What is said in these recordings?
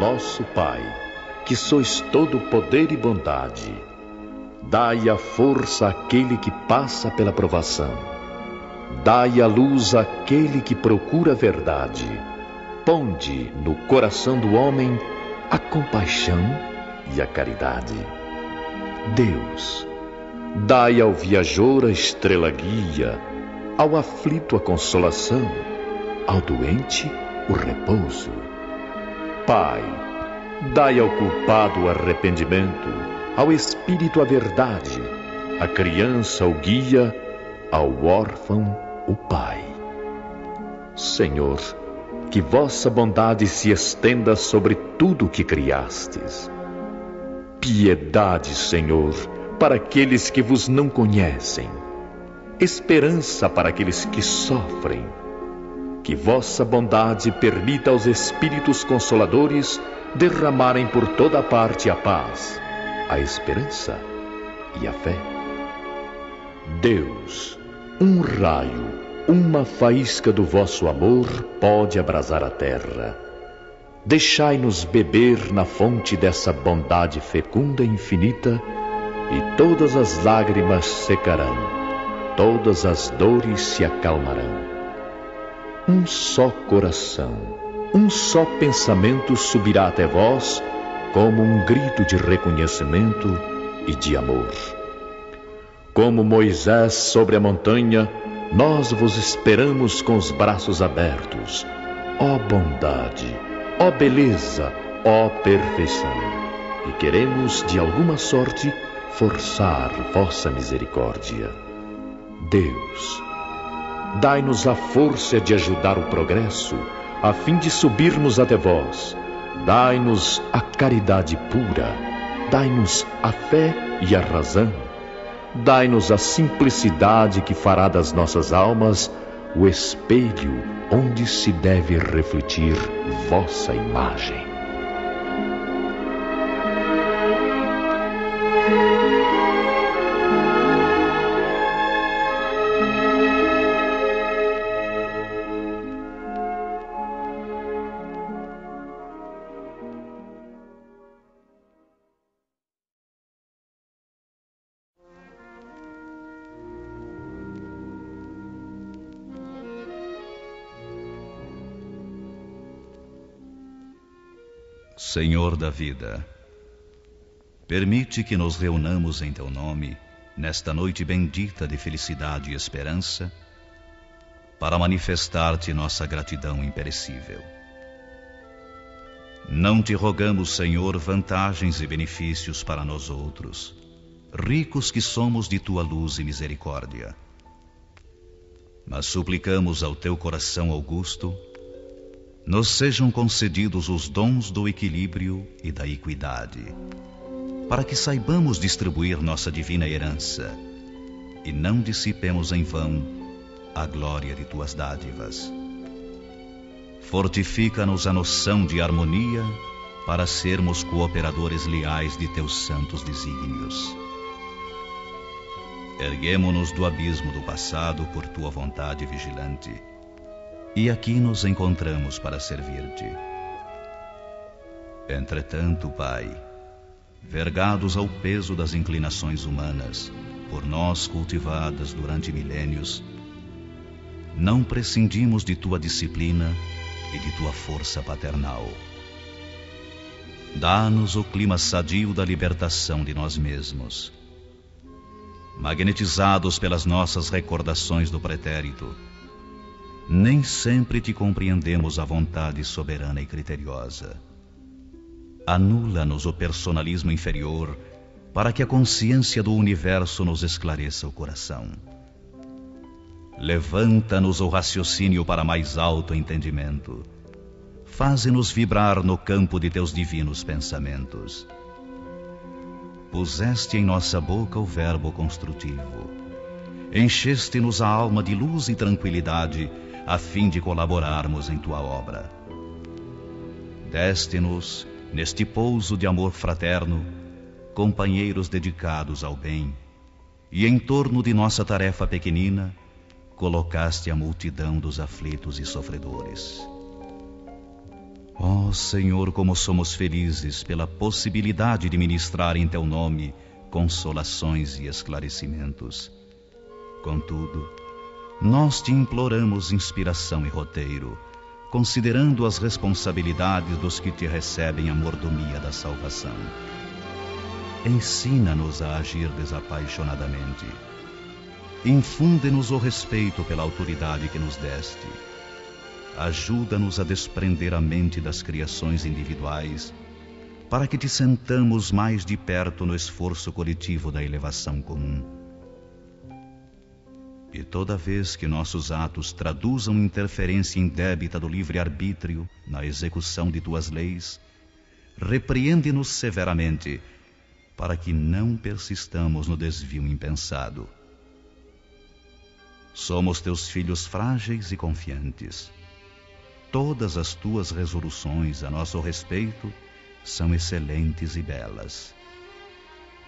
nosso Pai, que sois todo poder e bondade, dai a força àquele que passa pela provação, dai a luz àquele que procura a verdade, ponde no coração do homem a compaixão e a caridade. Deus, dai ao viajor a estrela guia, ao aflito a consolação, ao doente o repouso. Pai, dai ao culpado o arrependimento, ao espírito a verdade, à criança o guia, ao órfão o pai. Senhor, que vossa bondade se estenda sobre tudo o que criastes. Piedade, Senhor, para aqueles que vos não conhecem. Esperança para aqueles que sofrem que vossa bondade permita aos Espíritos Consoladores derramarem por toda parte a paz, a esperança e a fé. Deus, um raio, uma faísca do vosso amor pode abrasar a terra. Deixai-nos beber na fonte dessa bondade fecunda e infinita, e todas as lágrimas secarão, todas as dores se acalmarão um só coração, um só pensamento subirá até vós como um grito de reconhecimento e de amor. Como Moisés sobre a montanha, nós vos esperamos com os braços abertos. Ó bondade, ó beleza, ó perfeição. E queremos, de alguma sorte, forçar vossa misericórdia. Deus, Dai-nos a força de ajudar o progresso, a fim de subirmos até vós. Dai-nos a caridade pura, dai-nos a fé e a razão. Dai-nos a simplicidade que fará das nossas almas o espelho onde se deve refletir vossa imagem. Senhor da vida, permite que nos reunamos em Teu nome, nesta noite bendita de felicidade e esperança, para manifestar-te nossa gratidão imperecível. Não te rogamos, Senhor, vantagens e benefícios para nós outros, ricos que somos de tua luz e misericórdia. Mas suplicamos ao teu coração augusto nos sejam concedidos os dons do equilíbrio e da equidade, para que saibamos distribuir nossa divina herança e não dissipemos em vão a glória de tuas dádivas. Fortifica-nos a noção de harmonia para sermos cooperadores leais de teus santos desígnios. Erguemo-nos do abismo do passado por tua vontade vigilante e aqui nos encontramos para servir-te. Entretanto, Pai, vergados ao peso das inclinações humanas, por nós cultivadas durante milênios, não prescindimos de tua disciplina e de tua força paternal. Dá-nos o clima sadio da libertação de nós mesmos. Magnetizados pelas nossas recordações do pretérito, nem sempre te compreendemos a vontade soberana e criteriosa. Anula-nos o personalismo inferior para que a consciência do universo nos esclareça o coração. Levanta-nos o raciocínio para mais alto entendimento. Faze-nos vibrar no campo de teus divinos pensamentos. Puseste em nossa boca o verbo construtivo. Encheste-nos a alma de luz e tranquilidade a fim de colaborarmos em tua obra. Deste-nos, neste pouso de amor fraterno, companheiros dedicados ao bem, e em torno de nossa tarefa pequenina, colocaste a multidão dos aflitos e sofredores. Ó oh, Senhor, como somos felizes pela possibilidade de ministrar em Teu nome consolações e esclarecimentos. Contudo, nós te imploramos inspiração e roteiro, considerando as responsabilidades dos que te recebem a mordomia da salvação. Ensina-nos a agir desapaixonadamente. Infunde-nos o respeito pela autoridade que nos deste. Ajuda-nos a desprender a mente das criações individuais para que te sentamos mais de perto no esforço coletivo da elevação comum. E toda vez que nossos atos traduzam interferência indébita do livre-arbítrio na execução de tuas leis, repreende-nos severamente, para que não persistamos no desvio impensado. Somos teus filhos frágeis e confiantes. Todas as tuas resoluções a nosso respeito são excelentes e belas.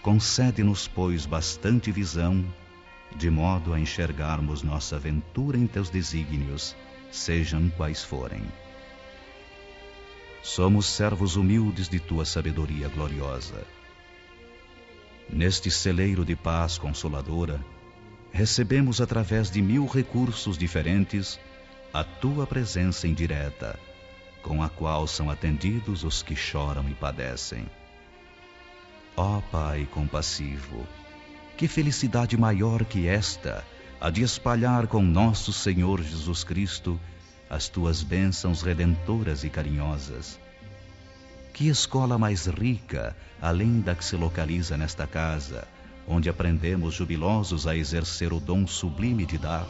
Concede-nos, pois, bastante visão, de modo a enxergarmos nossa aventura em teus desígnios, sejam quais forem. Somos servos humildes de tua sabedoria gloriosa. Neste celeiro de paz consoladora, recebemos através de mil recursos diferentes a tua presença indireta com a qual são atendidos os que choram e padecem. Ó Pai compassivo, que felicidade maior que esta, a de espalhar com nosso Senhor Jesus Cristo as tuas bênçãos redentoras e carinhosas. Que escola mais rica, além da que se localiza nesta casa, onde aprendemos jubilosos a exercer o dom sublime de dar,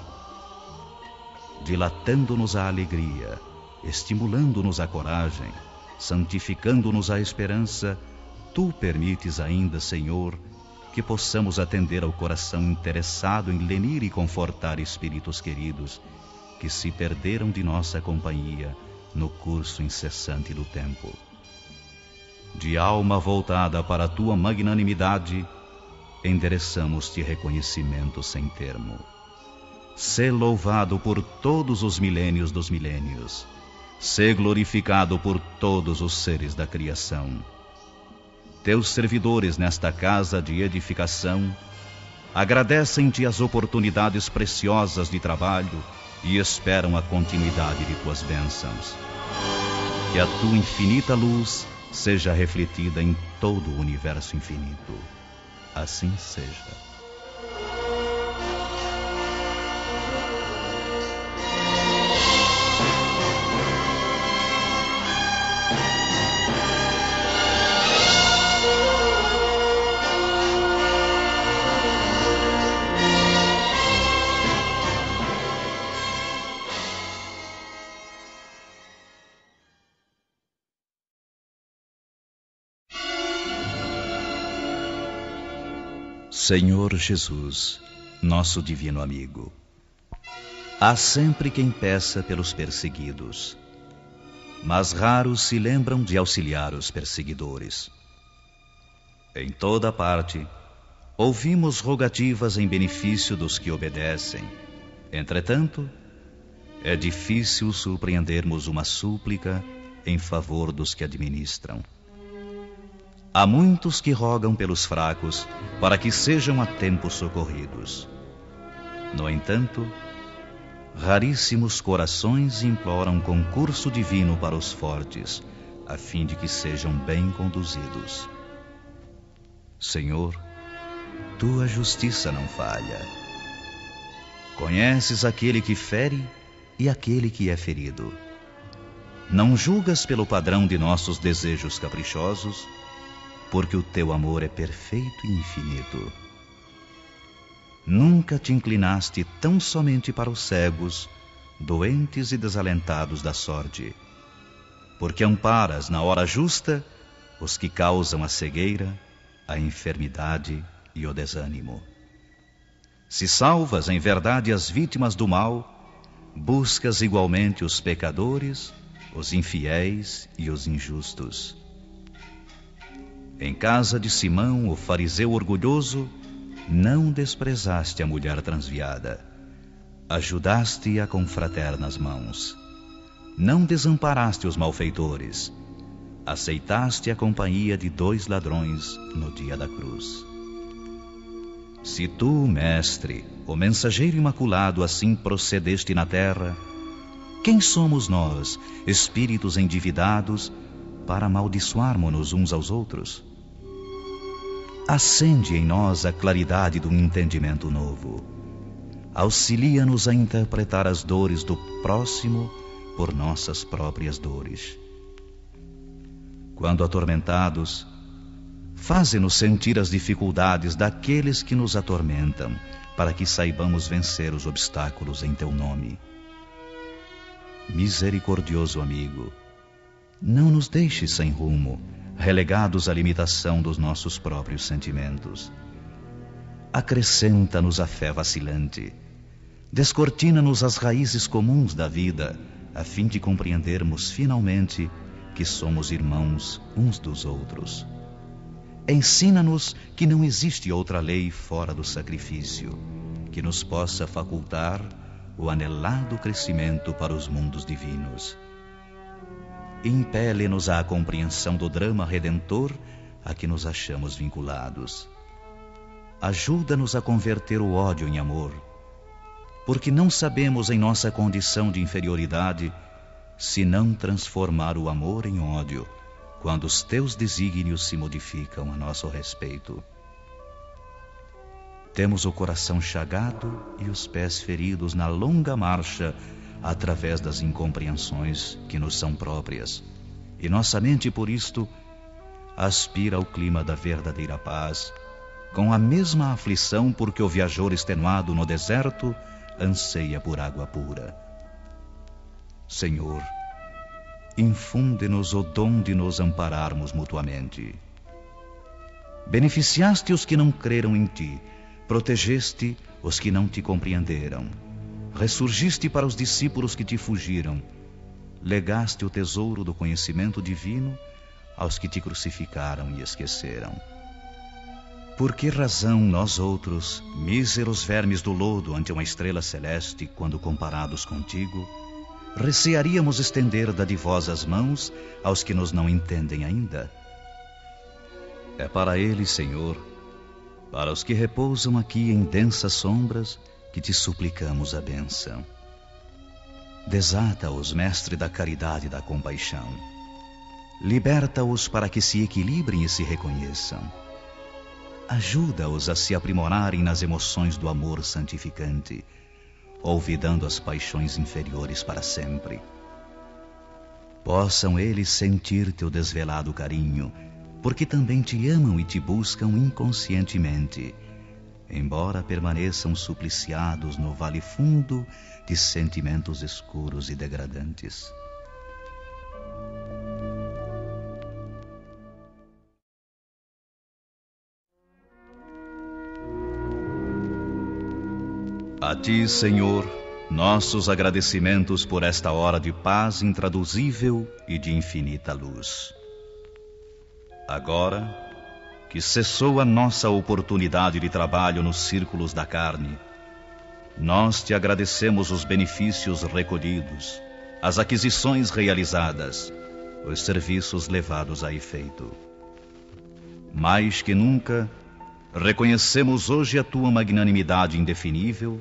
dilatando-nos a alegria, estimulando-nos a coragem, santificando-nos a esperança, tu permites ainda, Senhor, que possamos atender ao coração interessado em lenir e confortar espíritos queridos que se perderam de nossa companhia no curso incessante do tempo. De alma voltada para a tua magnanimidade, endereçamos-te reconhecimento sem termo. Sê louvado por todos os milênios dos milênios Sê glorificado por todos os seres da criação. Teus servidores nesta casa de edificação agradecem-te as oportunidades preciosas de trabalho e esperam a continuidade de tuas bênçãos. Que a tua infinita luz seja refletida em todo o universo infinito. Assim seja. Senhor Jesus, nosso divino amigo, há sempre quem peça pelos perseguidos, mas raros se lembram de auxiliar os perseguidores. Em toda parte, ouvimos rogativas em benefício dos que obedecem. Entretanto, é difícil surpreendermos uma súplica em favor dos que administram. Há muitos que rogam pelos fracos para que sejam a tempo socorridos. No entanto, raríssimos corações imploram concurso divino para os fortes, a fim de que sejam bem conduzidos. Senhor, tua justiça não falha. Conheces aquele que fere e aquele que é ferido. Não julgas pelo padrão de nossos desejos caprichosos, porque o teu amor é perfeito e infinito. Nunca te inclinaste tão somente para os cegos, doentes e desalentados da sorte, porque amparas na hora justa os que causam a cegueira, a enfermidade e o desânimo. Se salvas em verdade as vítimas do mal, buscas igualmente os pecadores, os infiéis e os injustos. Em casa de Simão, o fariseu orgulhoso, não desprezaste a mulher transviada. Ajudaste-a com fraternas mãos. não desamparaste os malfeitores, aceitaste a companhia de dois ladrões no dia da cruz. Se tu, mestre, o mensageiro imaculado, assim procedeste na terra, quem somos nós, espíritos endividados, para amaldiçoarmos-nos uns aos outros? Acende em nós a claridade do entendimento novo. Auxilia-nos a interpretar as dores do próximo por nossas próprias dores. Quando atormentados, faze-nos sentir as dificuldades daqueles que nos atormentam, para que saibamos vencer os obstáculos em teu nome. Misericordioso amigo, não nos deixes sem rumo, relegados à limitação dos nossos próprios sentimentos. Acrescenta-nos a fé vacilante, descortina-nos as raízes comuns da vida, a fim de compreendermos finalmente que somos irmãos uns dos outros. Ensina-nos que não existe outra lei fora do sacrifício que nos possa facultar o anelado crescimento para os mundos divinos. Impele-nos à compreensão do drama redentor a que nos achamos vinculados. Ajuda-nos a converter o ódio em amor, porque não sabemos em nossa condição de inferioridade se não transformar o amor em ódio quando os teus desígnios se modificam a nosso respeito. Temos o coração chagado e os pés feridos na longa marcha através das incompreensões que nos são próprias. E nossa mente, por isto, aspira ao clima da verdadeira paz, com a mesma aflição porque o viajor extenuado no deserto anseia por água pura. Senhor, infunde-nos o dom de nos ampararmos mutuamente. Beneficiaste os que não creram em ti, protegeste os que não te compreenderam, ressurgiste para os discípulos que te fugiram, legaste o tesouro do conhecimento divino aos que te crucificaram e esqueceram. Por que razão nós outros, míseros vermes do lodo ante uma estrela celeste, quando comparados contigo, recearíamos estender dadivosas mãos aos que nos não entendem ainda? É para eles, Senhor, para os que repousam aqui em densas sombras, que te suplicamos a benção. Desata-os, mestre da caridade e da compaixão. Liberta-os para que se equilibrem e se reconheçam. Ajuda-os a se aprimorarem nas emoções do amor santificante olvidando as paixões inferiores para sempre. Possam eles sentir teu desvelado carinho, porque também te amam e te buscam inconscientemente, embora permaneçam supliciados no vale fundo de sentimentos escuros e degradantes. A ti, Senhor, nossos agradecimentos por esta hora de paz intraduzível e de infinita luz. Agora que cessou a nossa oportunidade de trabalho nos círculos da carne, nós te agradecemos os benefícios recolhidos, as aquisições realizadas, os serviços levados a efeito. Mais que nunca, reconhecemos hoje a tua magnanimidade indefinível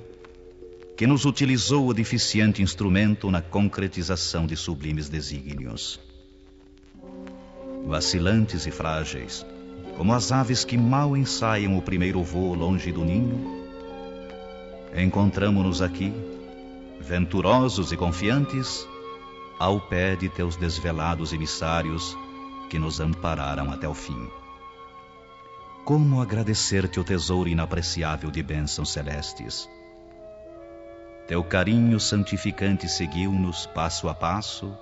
que nos utilizou o deficiente instrumento na concretização de sublimes desígnios. Vacilantes e frágeis, como as aves que mal ensaiam o primeiro voo longe do ninho, encontramo-nos aqui, venturosos e confiantes, ao pé de teus desvelados emissários que nos ampararam até o fim. Como agradecer-te o tesouro inapreciável de bênçãos celestes? Teu carinho santificante seguiu-nos passo a passo,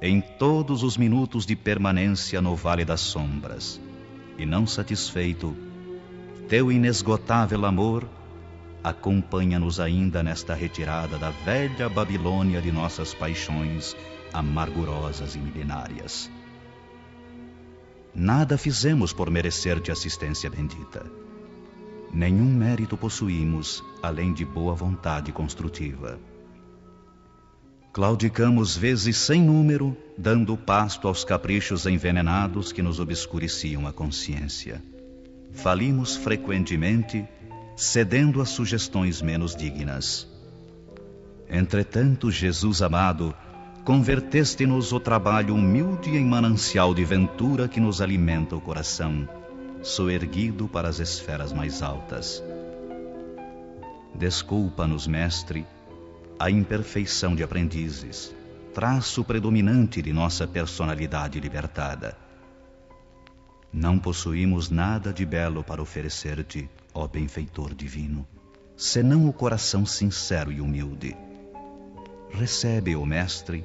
em todos os minutos de permanência no Vale das Sombras, e não satisfeito, teu inesgotável amor acompanha-nos ainda nesta retirada da velha Babilônia de nossas paixões amargurosas e milenárias. Nada fizemos por merecer-te assistência bendita nenhum mérito possuímos além de boa vontade construtiva. Claudicamos vezes sem número, dando pasto aos caprichos envenenados que nos obscureciam a consciência. Falimos frequentemente, cedendo a sugestões menos dignas. Entretanto, Jesus amado, converteste-nos o trabalho humilde em manancial de ventura que nos alimenta o coração, soerguido para as esferas mais altas. Desculpa-nos, Mestre, a imperfeição de aprendizes, traço predominante de nossa personalidade libertada. Não possuímos nada de belo para oferecer-te, ó benfeitor divino, senão o coração sincero e humilde. Recebe, ó Mestre,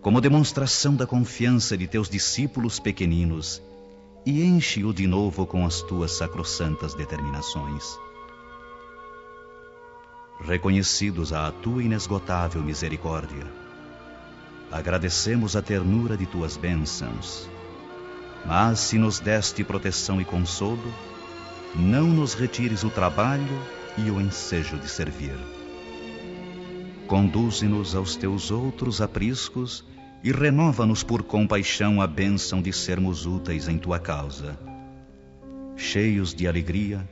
como demonstração da confiança de teus discípulos pequeninos e enche-o de novo com as tuas sacrossantas determinações. Reconhecidos à tua inesgotável misericórdia, agradecemos a ternura de tuas bênçãos. Mas se nos deste proteção e consolo, não nos retires o trabalho e o ensejo de servir. Conduze-nos aos teus outros apriscos e renova-nos por compaixão a bênção de sermos úteis em tua causa. Cheios de alegria,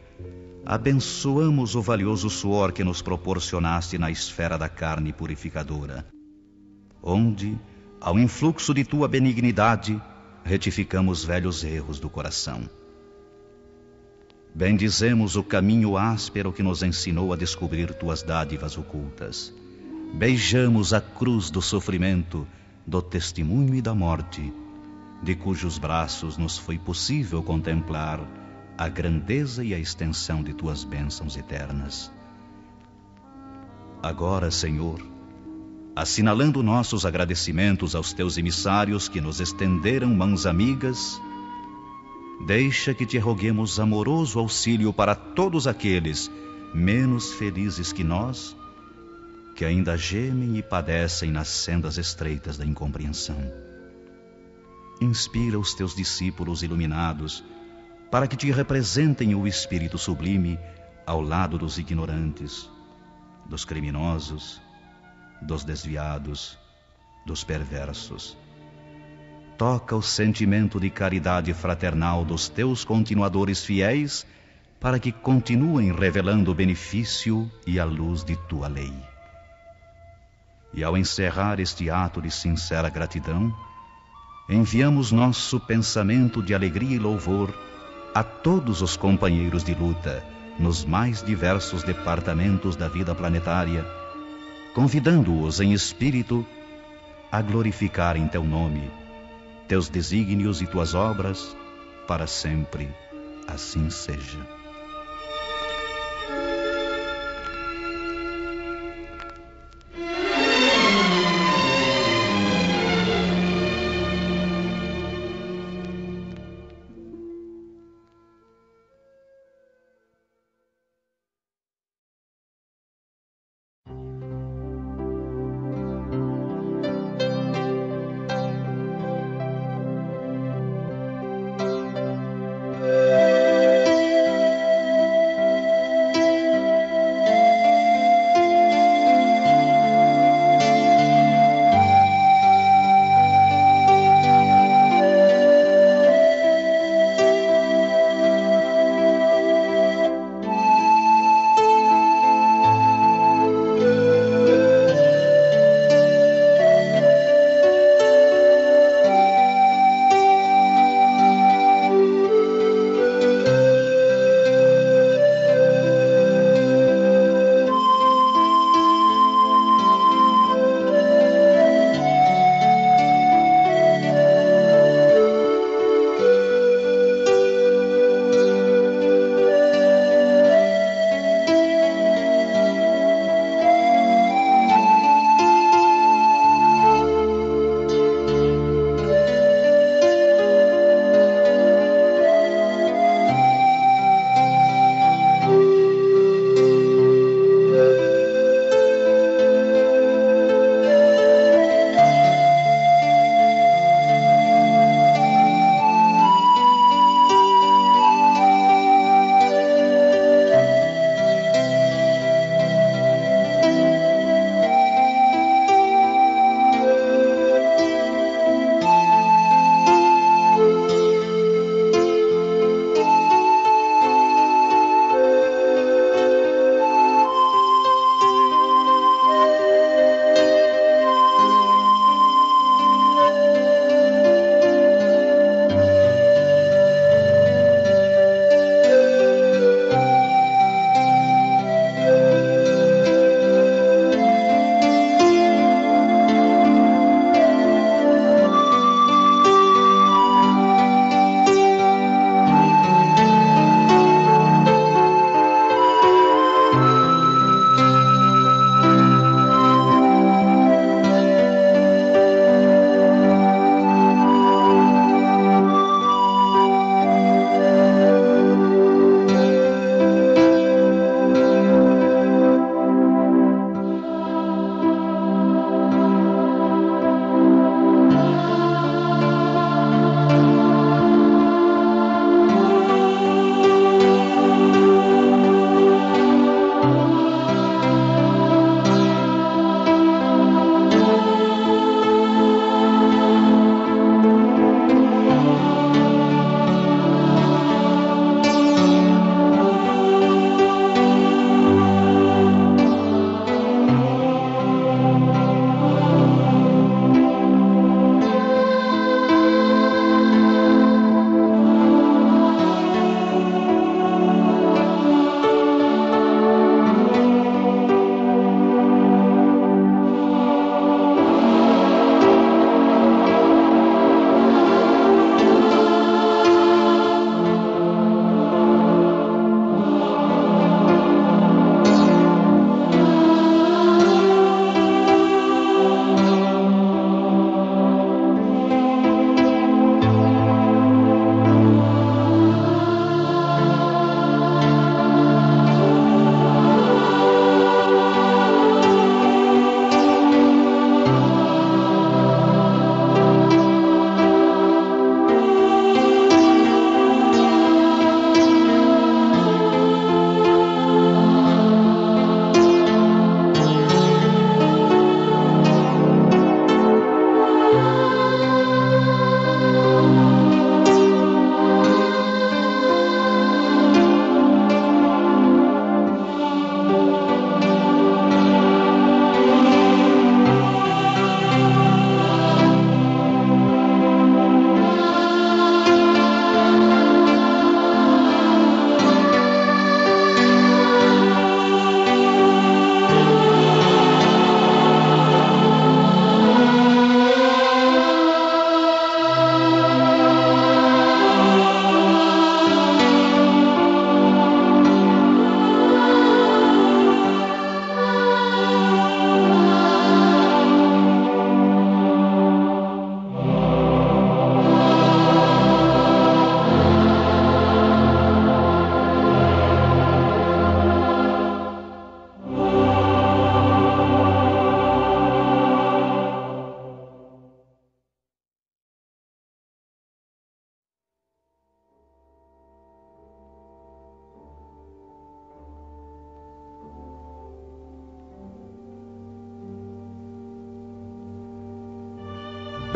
abençoamos o valioso suor que nos proporcionaste na esfera da carne purificadora, onde, ao influxo de tua benignidade, retificamos velhos erros do coração. Bendizemos o caminho áspero que nos ensinou a descobrir tuas dádivas ocultas beijamos a cruz do sofrimento, do testemunho e da morte, de cujos braços nos foi possível contemplar a grandeza e a extensão de tuas bênçãos eternas. Agora, Senhor, assinalando nossos agradecimentos aos teus emissários que nos estenderam mãos amigas, deixa que te roguemos amoroso auxílio para todos aqueles menos felizes que nós que ainda gemem e padecem nas sendas estreitas da incompreensão. Inspira os teus discípulos iluminados para que te representem o Espírito sublime ao lado dos ignorantes, dos criminosos, dos desviados, dos perversos. Toca o sentimento de caridade fraternal dos teus continuadores fiéis para que continuem revelando o benefício e a luz de tua lei. E ao encerrar este ato de sincera gratidão, enviamos nosso pensamento de alegria e louvor a todos os companheiros de luta nos mais diversos departamentos da vida planetária, convidando-os em espírito a glorificar em teu nome, teus desígnios e tuas obras, para sempre assim seja.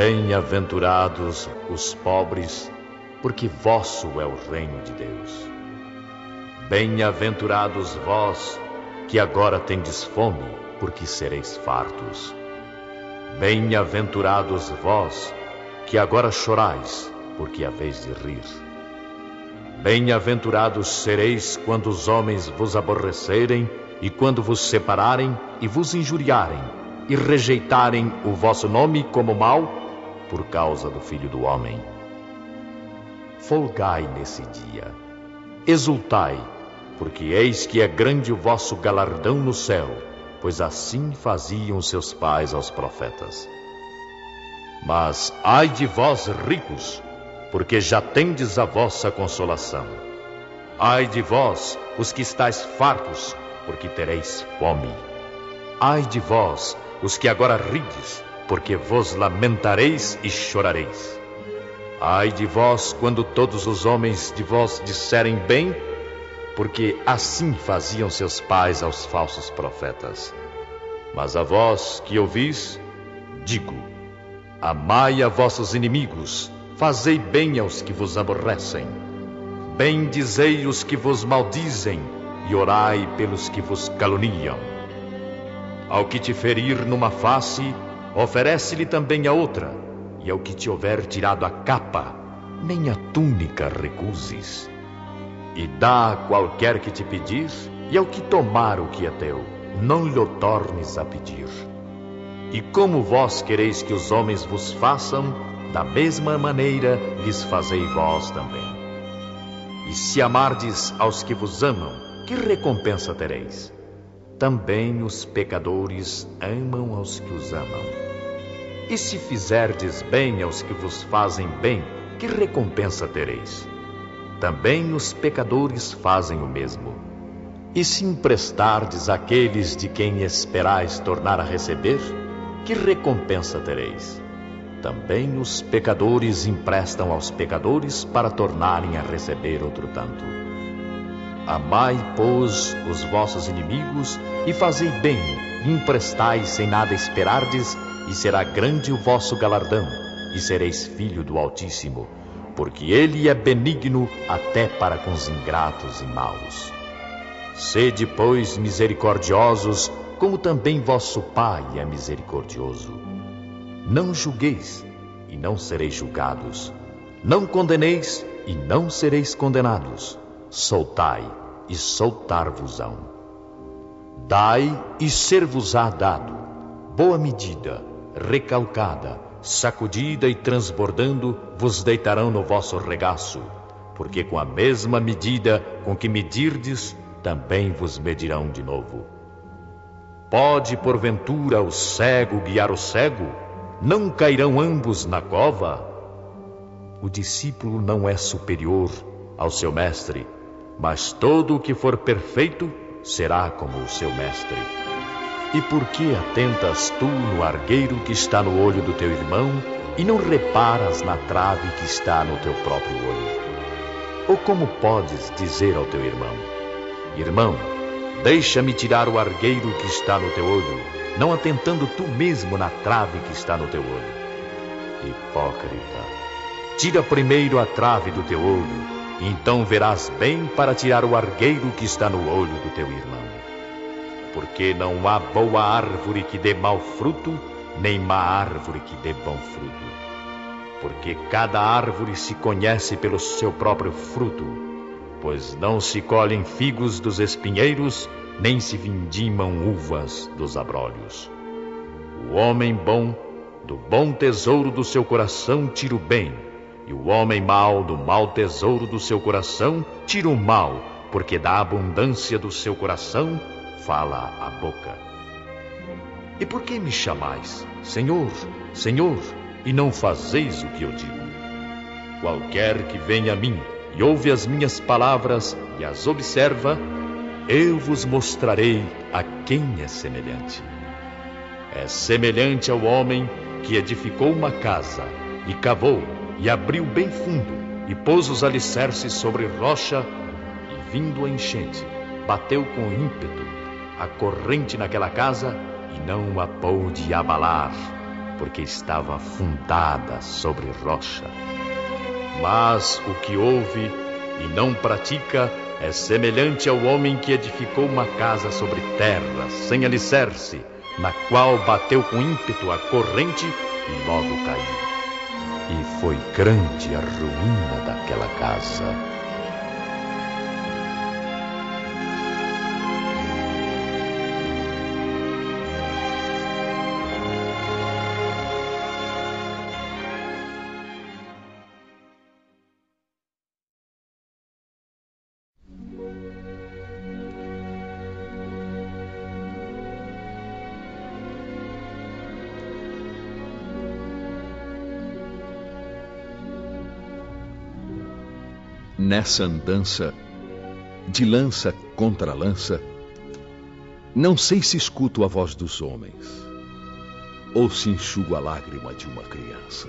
Bem-aventurados os pobres, porque vosso é o reino de Deus. Bem-aventurados vós, que agora tendes fome, porque sereis fartos. Bem-aventurados vós, que agora chorais, porque haveis de rir. Bem-aventurados sereis quando os homens vos aborrecerem, e quando vos separarem e vos injuriarem, e rejeitarem o vosso nome como mal, por causa do Filho do Homem. Folgai nesse dia, exultai, porque eis que é grande o vosso galardão no céu, pois assim faziam seus pais aos profetas. Mas ai de vós, ricos, porque já tendes a vossa consolação. Ai de vós, os que estáis fartos, porque tereis fome. Ai de vós, os que agora rides, porque vos lamentareis e chorareis. Ai de vós, quando todos os homens de vós disserem bem, porque assim faziam seus pais aos falsos profetas. Mas a vós que ouvis, digo: amai a vossos inimigos, fazei bem aos que vos aborrecem, bendizei os que vos maldizem e orai pelos que vos caluniam. Ao que te ferir numa face, oferece-lhe também a outra, e ao que te houver tirado a capa, nem a túnica recuses. E dá a qualquer que te pedir, e ao que tomar o que é teu, não lhe tornes a pedir. E como vós quereis que os homens vos façam, da mesma maneira lhes fazei vós também. E se amardes aos que vos amam, que recompensa tereis? Também os pecadores amam aos que os amam. E se fizerdes bem aos que vos fazem bem, que recompensa tereis? também os pecadores fazem o mesmo. E se emprestardes àqueles de quem esperais tornar a receber, que recompensa tereis? Também os pecadores emprestam aos pecadores para tornarem a receber outro tanto. Amai, pois, os vossos inimigos e fazei bem, emprestai sem nada esperardes, e será grande o vosso galardão, e sereis filho do Altíssimo porque ele é benigno até para com os ingratos e maus. Sede, pois, misericordiosos, como também vosso Pai é misericordioso. Não julgueis, e não sereis julgados. Não condeneis, e não sereis condenados. Soltai, e soltar-vos-ão. Dai, e ser-vos-á dado. Boa medida, recalcada, sacudida e transbordando, vos deitarão no vosso regaço, porque com a mesma medida com que medirdes, também vos medirão de novo. Pode, porventura, o cego guiar o cego? Não cairão ambos na cova? O discípulo não é superior ao seu mestre, mas todo o que for perfeito será como o seu mestre. E por que atentas tu no argueiro que está no olho do teu irmão e não reparas na trave que está no teu próprio olho? Ou como podes dizer ao teu irmão: Irmão, deixa-me tirar o argueiro que está no teu olho, não atentando tu mesmo na trave que está no teu olho? Hipócrita, tira primeiro a trave do teu olho, então verás bem para tirar o argueiro que está no olho do teu irmão porque não há boa árvore que dê mau fruto, nem má árvore que dê bom fruto. Porque cada árvore se conhece pelo seu próprio fruto, pois não se colhem figos dos espinheiros, nem se vindimam uvas dos abrolhos. O homem bom, do bom tesouro do seu coração, tira o bem, e o homem mau, do mau tesouro do seu coração, tira o mal, porque da abundância do seu coração fala a boca. E por que me chamais, Senhor, Senhor, e não fazeis o que eu digo? Qualquer que venha a mim e ouve as minhas palavras e as observa, eu vos mostrarei a quem é semelhante. É semelhante ao homem que edificou uma casa e cavou e abriu bem fundo e pôs os alicerces sobre rocha e vindo a enchente, bateu com ímpeto a corrente naquela casa e não a pôde abalar, porque estava fundada sobre rocha. Mas o que ouve e não pratica é semelhante ao homem que edificou uma casa sobre terra, sem alicerce, na qual bateu com ímpeto a corrente e logo caiu. E foi grande a ruína daquela casa. Nessa andança, de lança contra lança, não sei se escuto a voz dos homens, ou se enxugo a lágrima de uma criança.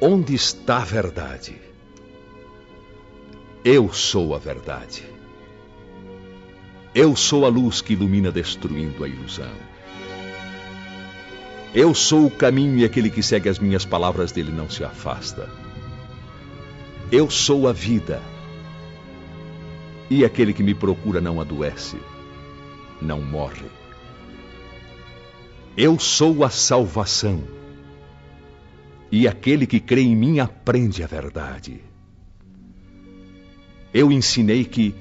Onde está a verdade? Eu sou a verdade. Eu sou a luz que ilumina destruindo a ilusão. Eu sou o caminho e aquele que segue as minhas palavras dele não se afasta. Eu sou a vida. E aquele que me procura não adoece, não morre. Eu sou a salvação. E aquele que crê em mim aprende a verdade. Eu ensinei que,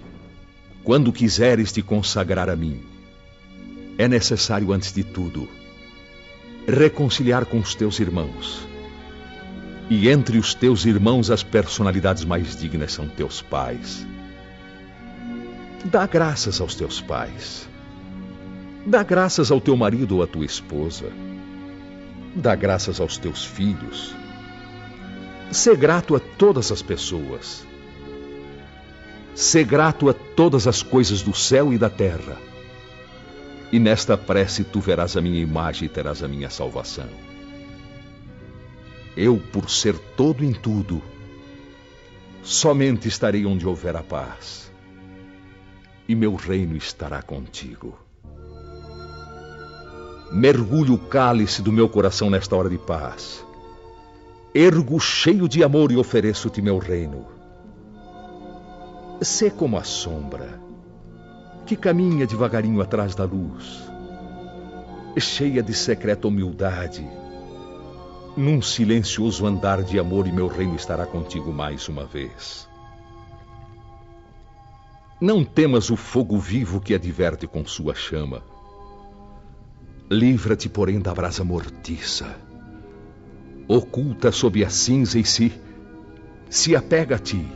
quando quiseres te consagrar a mim, é necessário, antes de tudo, reconciliar com os teus irmãos e entre os teus irmãos, as personalidades mais dignas são teus pais. Dá graças aos teus pais. Dá graças ao teu marido ou à tua esposa. Dá graças aos teus filhos. Sê grato a todas as pessoas. Sê grato a todas as coisas do céu e da terra. E nesta prece tu verás a minha imagem e terás a minha salvação. Eu, por ser todo em tudo, somente estarei onde houver a paz, e meu reino estará contigo. Mergulho o cálice do meu coração nesta hora de paz. Ergo cheio de amor e ofereço-te meu reino. Sê como a sombra que caminha devagarinho atrás da luz, cheia de secreta humildade num silencioso andar de amor, e meu reino estará contigo mais uma vez. Não temas o fogo vivo que adverte com sua chama. Livra-te, porém, da brasa mortiça. Oculta sob a cinza e se, se apega a ti,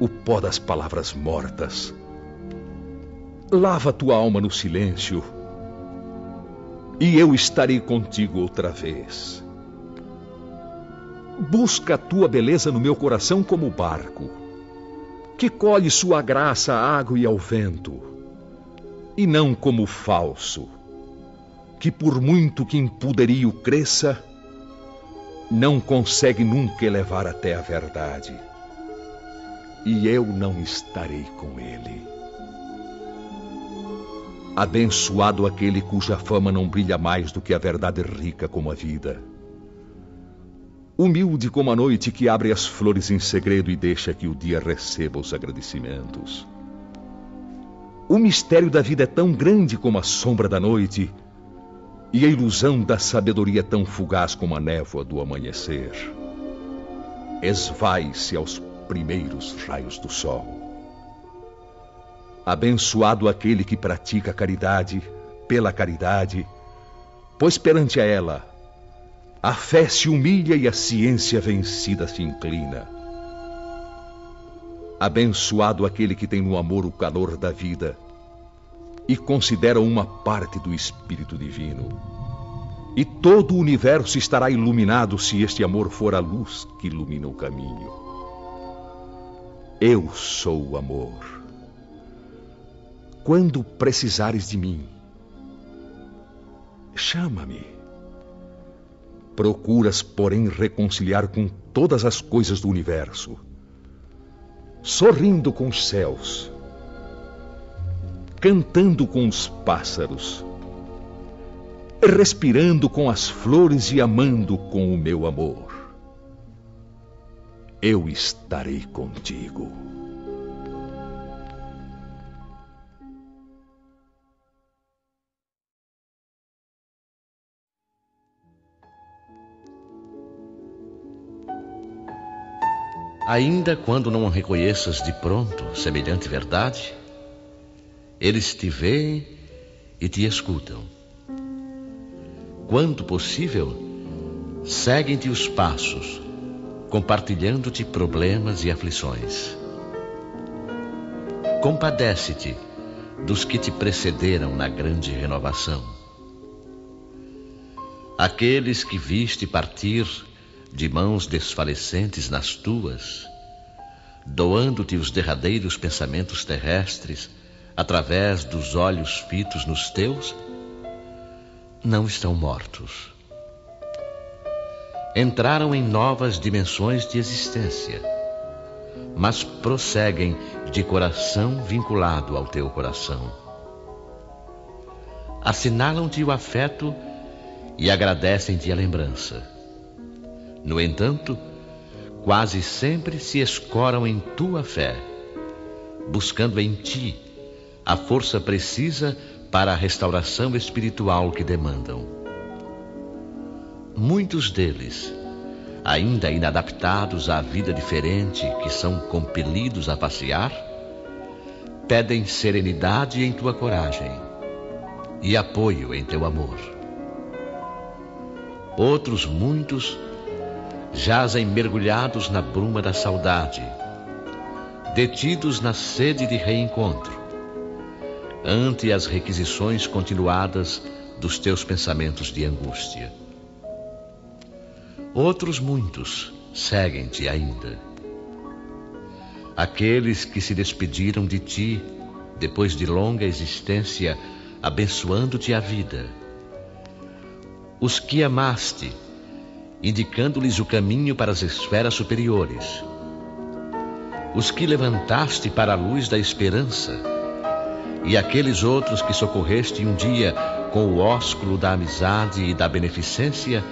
o pó das palavras mortas. Lava tua alma no silêncio e eu estarei contigo outra vez. Busca a tua beleza no meu coração como barco, que colhe sua graça à água e ao vento, e não como falso, que por muito que impuderio cresça, não consegue nunca elevar até a verdade. E eu não estarei com ele. Abençoado aquele cuja fama não brilha mais do que a verdade rica como a vida. Humilde como a noite que abre as flores em segredo e deixa que o dia receba os agradecimentos. O mistério da vida é tão grande como a sombra da noite, e a ilusão da sabedoria é tão fugaz como a névoa do amanhecer. Esvai-se aos primeiros raios do sol. Abençoado aquele que pratica a caridade pela caridade, pois perante a ela a fé se humilha e a ciência vencida se inclina. Abençoado aquele que tem no amor o calor da vida e considera uma parte do Espírito Divino. E todo o universo estará iluminado se este amor for a luz que ilumina o caminho. Eu sou o amor quando precisares de mim. Chama-me. Procuras, porém, reconciliar com todas as coisas do universo, sorrindo com os céus, cantando com os pássaros, respirando com as flores e amando com o meu amor. Eu estarei contigo. Ainda quando não reconheças de pronto semelhante verdade, eles te veem e te escutam. Quando possível, seguem-te os passos, compartilhando-te problemas e aflições. Compadece-te dos que te precederam na grande renovação. Aqueles que viste partir de mãos desfalecentes nas tuas, doando-te os derradeiros pensamentos terrestres através dos olhos fitos nos teus, não estão mortos. Entraram em novas dimensões de existência, mas prosseguem de coração vinculado ao teu coração. Assinalam-te o afeto e agradecem-te a lembrança no entanto, quase sempre se escoram em tua fé, buscando em ti a força precisa para a restauração espiritual que demandam. Muitos deles, ainda inadaptados à vida diferente que são compelidos a passear, pedem serenidade em tua coragem e apoio em teu amor. Outros muitos jazem mergulhados na bruma da saudade, detidos na sede de reencontro, ante as requisições continuadas dos teus pensamentos de angústia. Outros muitos seguem-te ainda. Aqueles que se despediram de ti depois de longa existência, abençoando-te a vida. Os que amaste indicando-lhes o caminho para as esferas superiores. Os que levantaste para a luz da esperança, e aqueles outros que socorreste um dia com o ósculo da amizade e da beneficência,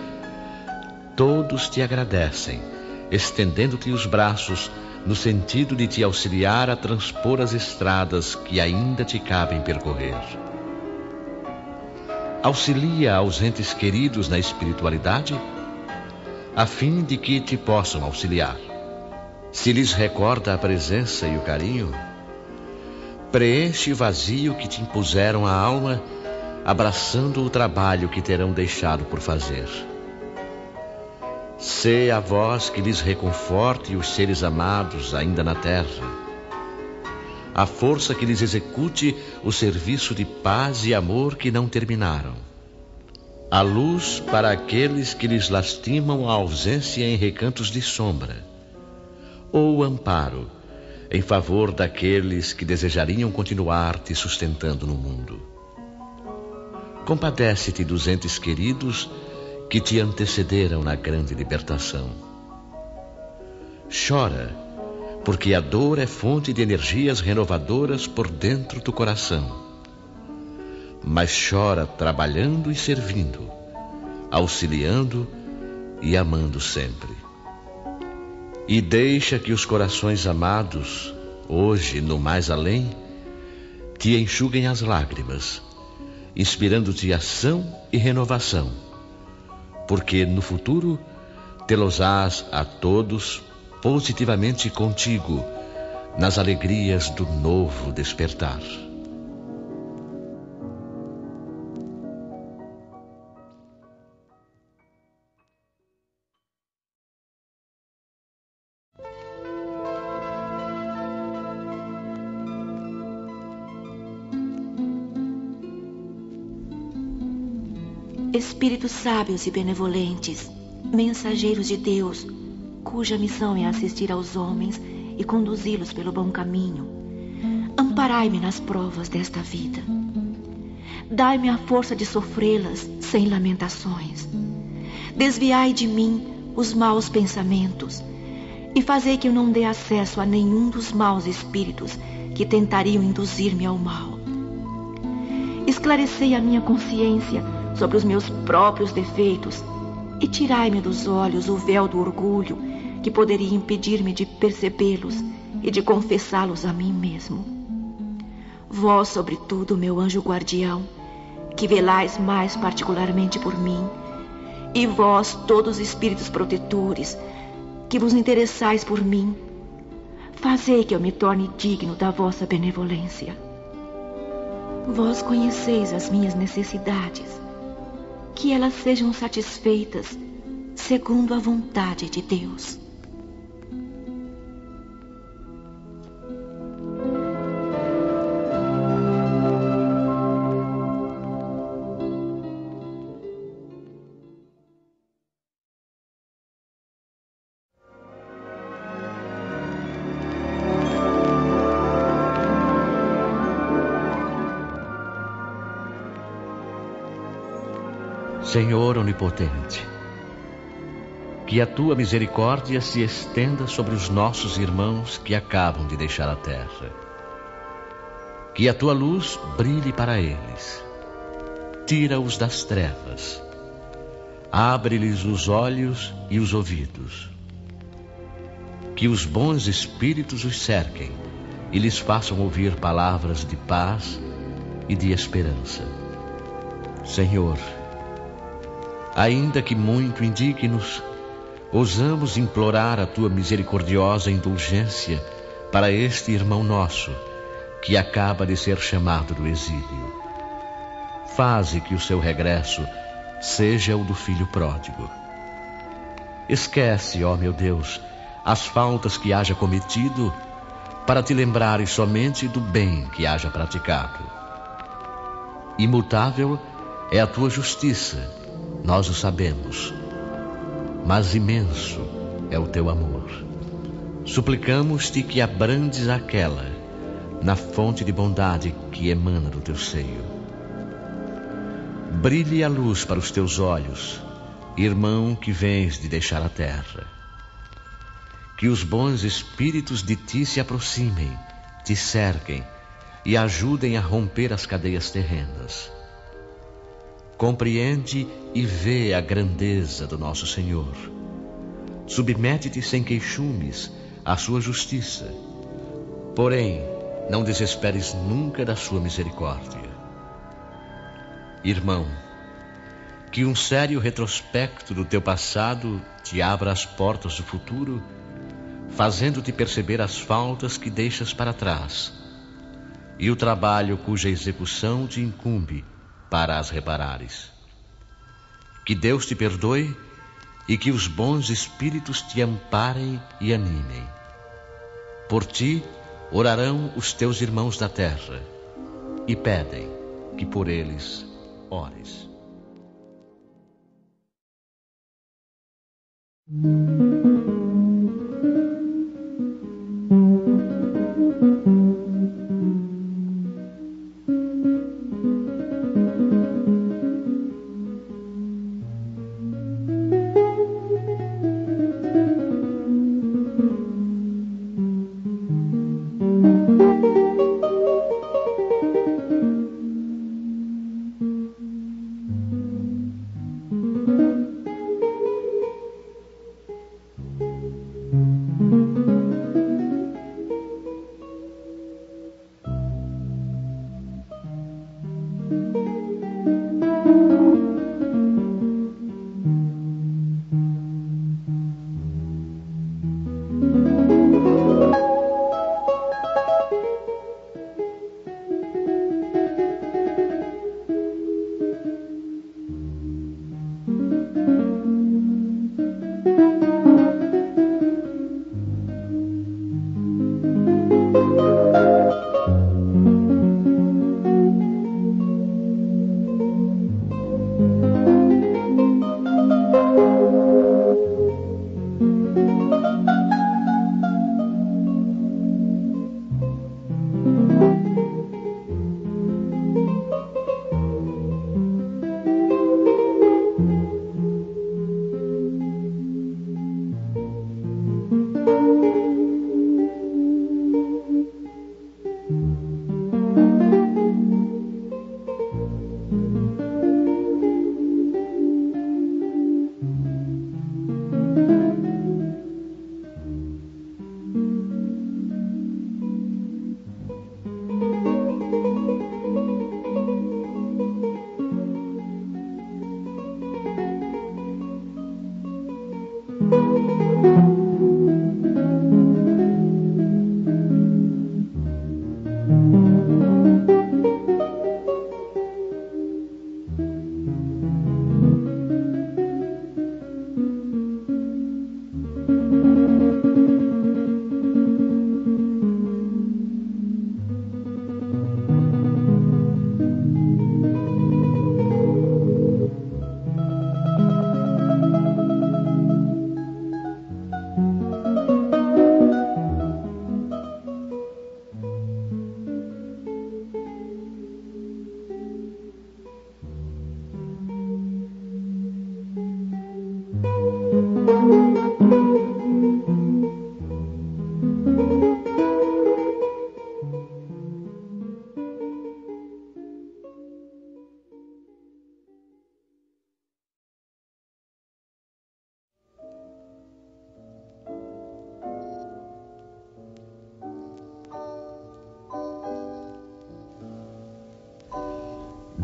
todos te agradecem, estendendo-te os braços no sentido de te auxiliar a transpor as estradas que ainda te cabem percorrer. Auxilia aos entes queridos na espiritualidade a fim de que te possam auxiliar. Se lhes recorda a presença e o carinho, preenche o vazio que te impuseram a alma, abraçando o trabalho que terão deixado por fazer. Sê a voz que lhes reconforte os seres amados ainda na terra, a força que lhes execute o serviço de paz e amor que não terminaram a luz para aqueles que lhes lastimam a ausência em recantos de sombra, ou amparo em favor daqueles que desejariam continuar te sustentando no mundo. Compadece-te dos entes queridos que te antecederam na grande libertação. Chora, porque a dor é fonte de energias renovadoras por dentro do coração mas chora trabalhando e servindo, auxiliando e amando sempre. E deixa que os corações amados, hoje no mais além, te enxuguem as lágrimas, inspirando-te ação e renovação, porque no futuro te-los-ás a todos positivamente contigo nas alegrias do novo despertar. Espíritos sábios e benevolentes, mensageiros de Deus, cuja missão é assistir aos homens e conduzi-los pelo bom caminho. Amparai-me nas provas desta vida. Dai-me a força de sofrê-las sem lamentações. Desviai de mim os maus pensamentos e fazei que eu não dê acesso a nenhum dos maus espíritos que tentariam induzir-me ao mal. Esclarecei a minha consciência sobre os meus próprios defeitos e tirai-me dos olhos o véu do orgulho que poderia impedir-me de percebê-los e de confessá-los a mim mesmo. Vós, sobretudo, meu anjo guardião, que velais mais particularmente por mim, e vós, todos os espíritos protetores, que vos interessais por mim, fazei que eu me torne digno da vossa benevolência. Vós conheceis as minhas necessidades, que elas sejam satisfeitas segundo a vontade de Deus. Senhor onipotente, que a tua misericórdia se estenda sobre os nossos irmãos que acabam de deixar a terra. Que a tua luz brilhe para eles. Tira-os das trevas. Abre-lhes os olhos e os ouvidos. Que os bons espíritos os cerquem e lhes façam ouvir palavras de paz e de esperança. Senhor, ainda que muito indignos, ousamos implorar a tua misericordiosa indulgência para este irmão nosso, que acaba de ser chamado do exílio. Faze que o seu regresso seja o do filho pródigo. Esquece, ó meu Deus, as faltas que haja cometido, para te lembrares somente do bem que haja praticado. Imutável é a tua justiça nós o sabemos, mas imenso é o teu amor. Suplicamos-te que abrandes aquela na fonte de bondade que emana do teu seio. Brilhe a luz para os teus olhos, irmão que vens de deixar a terra. Que os bons espíritos de ti se aproximem, te cerquem e ajudem a romper as cadeias terrenas Compreende e vê a grandeza do nosso Senhor. Submete-te sem queixumes à sua justiça. Porém, não desesperes nunca da sua misericórdia. Irmão, que um sério retrospecto do teu passado te abra as portas do futuro, fazendo-te perceber as faltas que deixas para trás e o trabalho cuja execução te incumbe para as reparares. Que Deus te perdoe e que os bons espíritos te amparem e animem. Por ti orarão os teus irmãos da terra e pedem que por eles ores.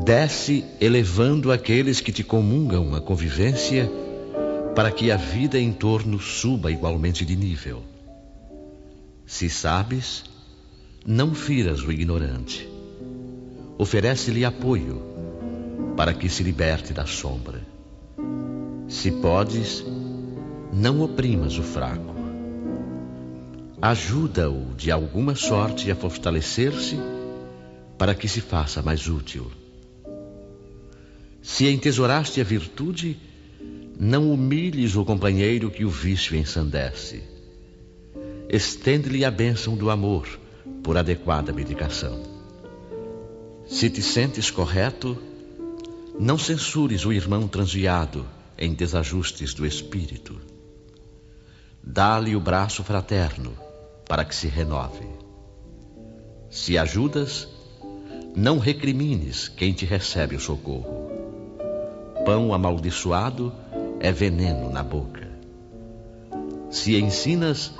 Desce elevando aqueles que te comungam a convivência, para que a vida em torno suba igualmente de nível. Se sabes, não firas o ignorante. Oferece-lhe apoio, para que se liberte da sombra. Se podes, não oprimas o fraco. Ajuda-o de alguma sorte a fortalecer-se, para que se faça mais útil. Se entesouraste a virtude, não humilhes o companheiro que o vício ensandece. Estende-lhe a bênção do amor por adequada medicação. Se te sentes correto, não censures o irmão transviado em desajustes do espírito. Dá-lhe o braço fraterno para que se renove. Se ajudas, não recrimines quem te recebe o socorro pão amaldiçoado é veneno na boca. Se ensinas,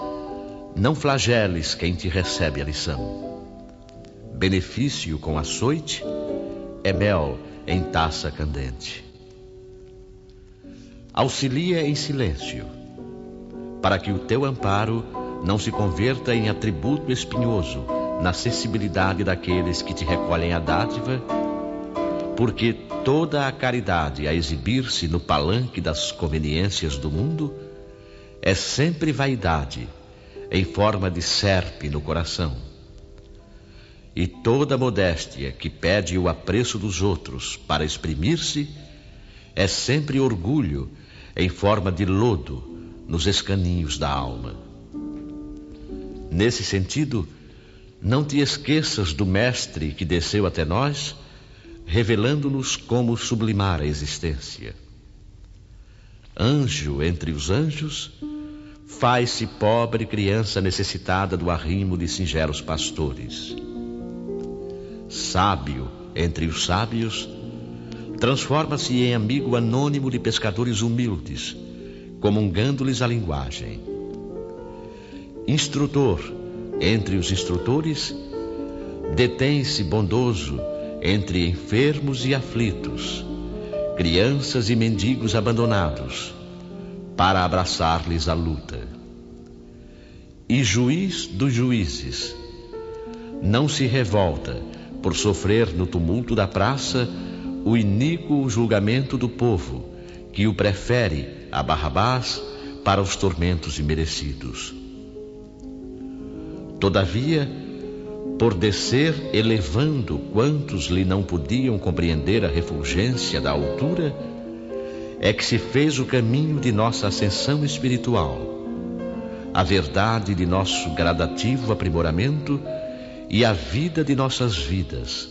não flageles quem te recebe a lição. Benefício com açoite é mel em taça candente. Auxilia em silêncio, para que o teu amparo não se converta em atributo espinhoso na sensibilidade daqueles que te recolhem a dádiva porque toda a caridade a exibir-se no palanque das conveniências do mundo é sempre vaidade, em forma de serpe no coração. E toda modéstia que pede o apreço dos outros para exprimir-se é sempre orgulho, em forma de lodo nos escaninhos da alma. Nesse sentido, não te esqueças do Mestre que desceu até nós revelando-nos como sublimar a existência. Anjo entre os anjos, faz-se pobre criança necessitada do arrimo de singelos pastores. Sábio entre os sábios, transforma-se em amigo anônimo de pescadores humildes, comungando-lhes a linguagem. Instrutor entre os instrutores, detém-se bondoso entre enfermos e aflitos, crianças e mendigos abandonados, para abraçar-lhes a luta. E juiz dos juízes, não se revolta por sofrer no tumulto da praça o iníquo julgamento do povo, que o prefere a Barrabás para os tormentos imerecidos. Todavia, por descer elevando quantos lhe não podiam compreender a refulgência da altura, é que se fez o caminho de nossa ascensão espiritual, a verdade de nosso gradativo aprimoramento e a vida de nossas vidas,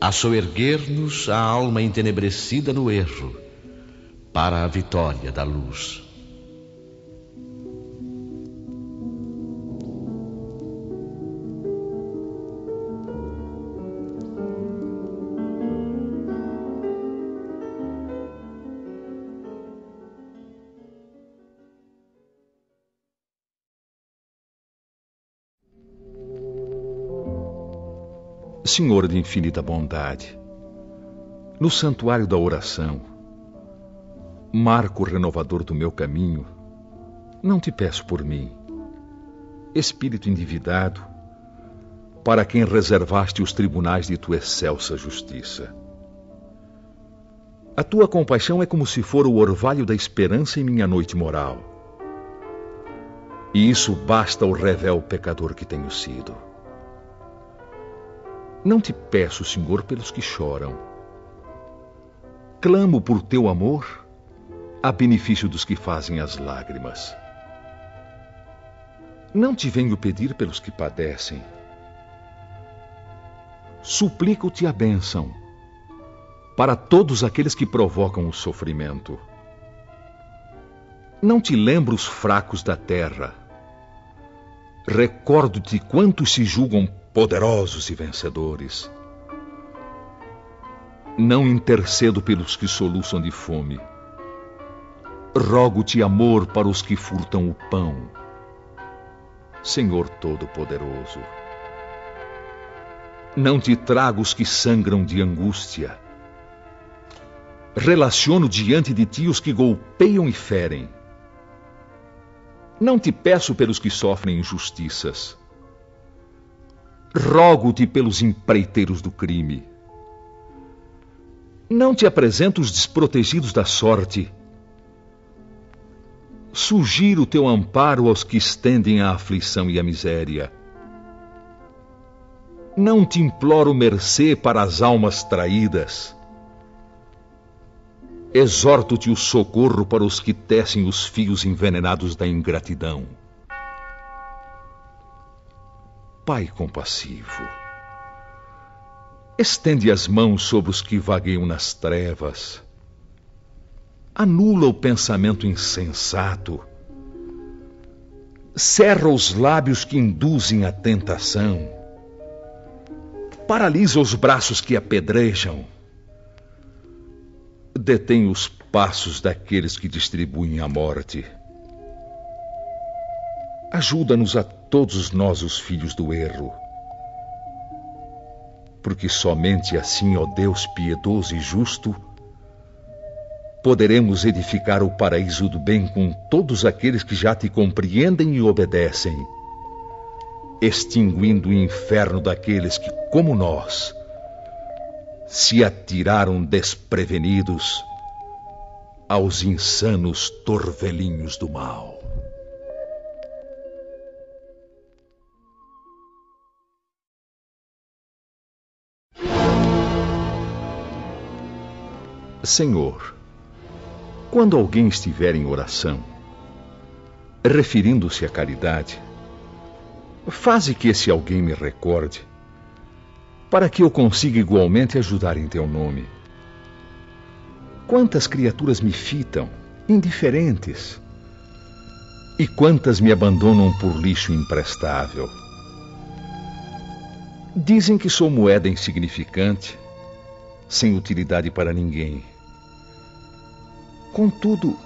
a soerguer-nos a alma entenebrecida no erro, para a vitória da luz. Senhor de infinita bondade, no santuário da oração, marco renovador do meu caminho, não te peço por mim, espírito endividado, para quem reservaste os tribunais de tua excelsa justiça. A tua compaixão é como se for o orvalho da esperança em minha noite moral. E isso basta ao revel pecador que tenho sido. Não te peço, Senhor, pelos que choram. Clamo por teu amor a benefício dos que fazem as lágrimas. Não te venho pedir pelos que padecem. Suplico-te a bênção para todos aqueles que provocam o sofrimento. Não te lembro os fracos da terra. Recordo-te quantos se julgam poderosos e vencedores. Não intercedo pelos que soluçam de fome. Rogo-te amor para os que furtam o pão. Senhor Todo-Poderoso, não te trago os que sangram de angústia. Relaciono diante de ti os que golpeiam e ferem. Não te peço pelos que sofrem injustiças. Rogo-te pelos empreiteiros do crime. Não te apresento os desprotegidos da sorte. Sugiro o teu amparo aos que estendem a aflição e a miséria. Não te imploro mercê para as almas traídas. Exorto-te o socorro para os que tecem os fios envenenados da ingratidão. Pai compassivo, Estende as mãos sobre os que vagueiam nas trevas. Anula o pensamento insensato. Cerra os lábios que induzem a tentação. Paralisa os braços que apedrejam. Detém os passos daqueles que distribuem a morte. Ajuda-nos a todos nós, os filhos do erro porque somente assim, ó Deus piedoso e justo, poderemos edificar o paraíso do bem com todos aqueles que já te compreendem e obedecem, extinguindo o inferno daqueles que, como nós, se atiraram desprevenidos aos insanos torvelinhos do mal. Senhor, quando alguém estiver em oração, referindo-se à caridade, faze que esse alguém me recorde, para que eu consiga igualmente ajudar em teu nome. Quantas criaturas me fitam, indiferentes, e quantas me abandonam por lixo imprestável. Dizem que sou moeda insignificante, sem utilidade para ninguém Contudo,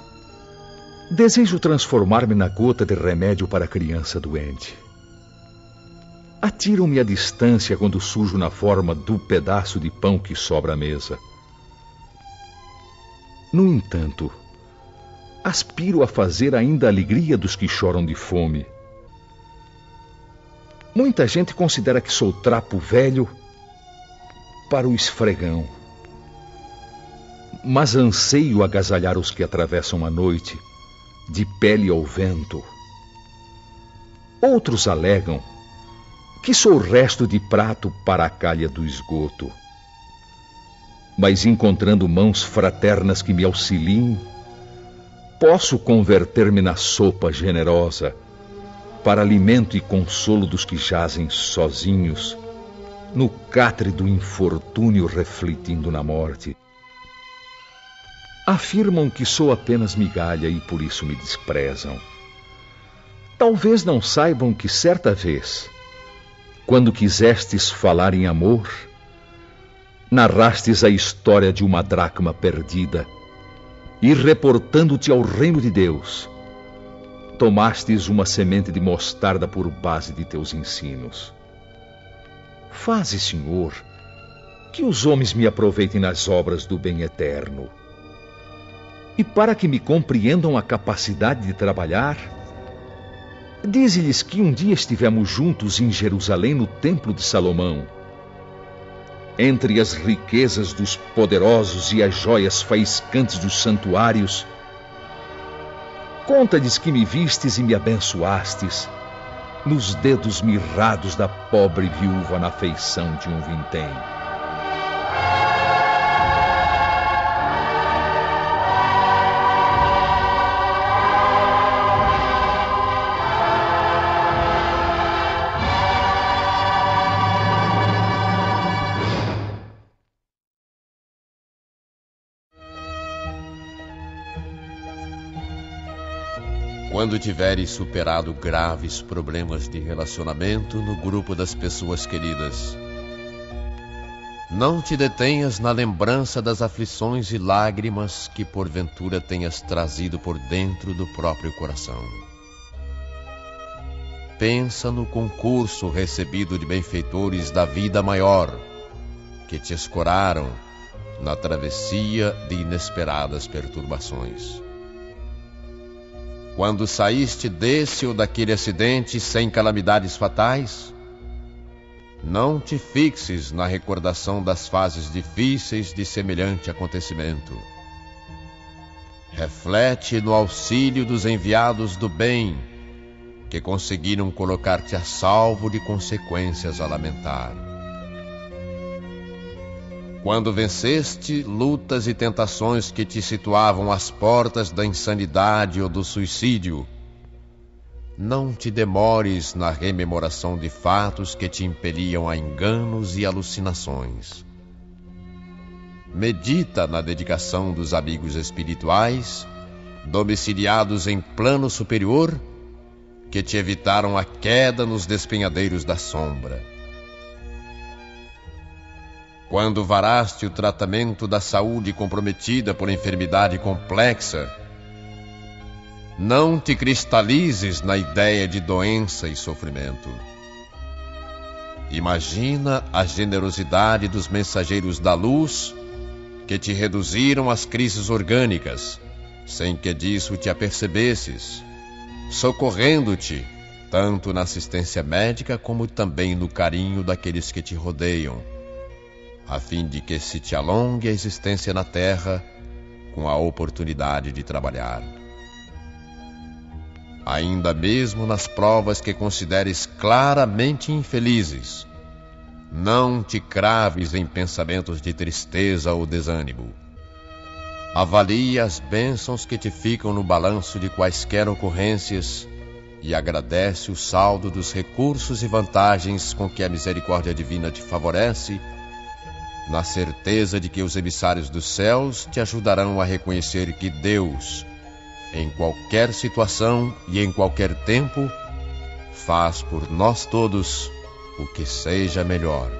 desejo transformar-me na gota de remédio para a criança doente. Atiram-me à distância quando sujo na forma do pedaço de pão que sobra à mesa. No entanto, aspiro a fazer ainda a alegria dos que choram de fome. Muita gente considera que sou trapo velho para o esfregão mas anseio agasalhar os que atravessam a noite, de pele ao vento. Outros alegam que sou resto de prato para a calha do esgoto. Mas encontrando mãos fraternas que me auxiliem, posso converter-me na sopa generosa, para alimento e consolo dos que jazem sozinhos, no catre do infortúnio refletindo na morte. Afirmam que sou apenas migalha e por isso me desprezam. Talvez não saibam que certa vez, quando quisestes falar em amor, narrastes a história de uma dracma perdida e, reportando-te ao reino de Deus, tomastes uma semente de mostarda por base de teus ensinos. Faze, Senhor, que os homens me aproveitem nas obras do bem eterno e para que me compreendam a capacidade de trabalhar, Dize-lhes que um dia estivemos juntos em Jerusalém no Templo de Salomão. Entre as riquezas dos poderosos e as joias faiscantes dos santuários, conta-lhes que me vistes e me abençoastes, nos dedos mirrados da pobre viúva na feição de um vintém. Quando tiveres superado graves problemas de relacionamento no grupo das pessoas queridas, não te detenhas na lembrança das aflições e lágrimas que porventura tenhas trazido por dentro do próprio coração. Pensa no concurso recebido de benfeitores da vida maior, que te escoraram na travessia de inesperadas perturbações. Quando saíste desse ou daquele acidente sem calamidades fatais, não te fixes na recordação das fases difíceis de semelhante acontecimento. Reflete no auxílio dos enviados do bem, que conseguiram colocar-te a salvo de consequências a lamentar. Quando venceste lutas e tentações que te situavam às portas da insanidade ou do suicídio, não te demores na rememoração de fatos que te impeliam a enganos e alucinações. Medita na dedicação dos amigos espirituais, domiciliados em plano superior, que te evitaram a queda nos despenhadeiros da sombra quando varaste o tratamento da saúde comprometida por enfermidade complexa, não te cristalizes na ideia de doença e sofrimento. Imagina a generosidade dos mensageiros da luz que te reduziram às crises orgânicas, sem que disso te apercebesses, socorrendo-te tanto na assistência médica como também no carinho daqueles que te rodeiam a fim de que se te alongue a existência na terra com a oportunidade de trabalhar. Ainda mesmo nas provas que consideres claramente infelizes, não te craves em pensamentos de tristeza ou desânimo. Avalie as bênçãos que te ficam no balanço de quaisquer ocorrências e agradece o saldo dos recursos e vantagens com que a misericórdia divina te favorece na certeza de que os emissários dos céus te ajudarão a reconhecer que Deus, em qualquer situação e em qualquer tempo, faz por nós todos o que seja melhor.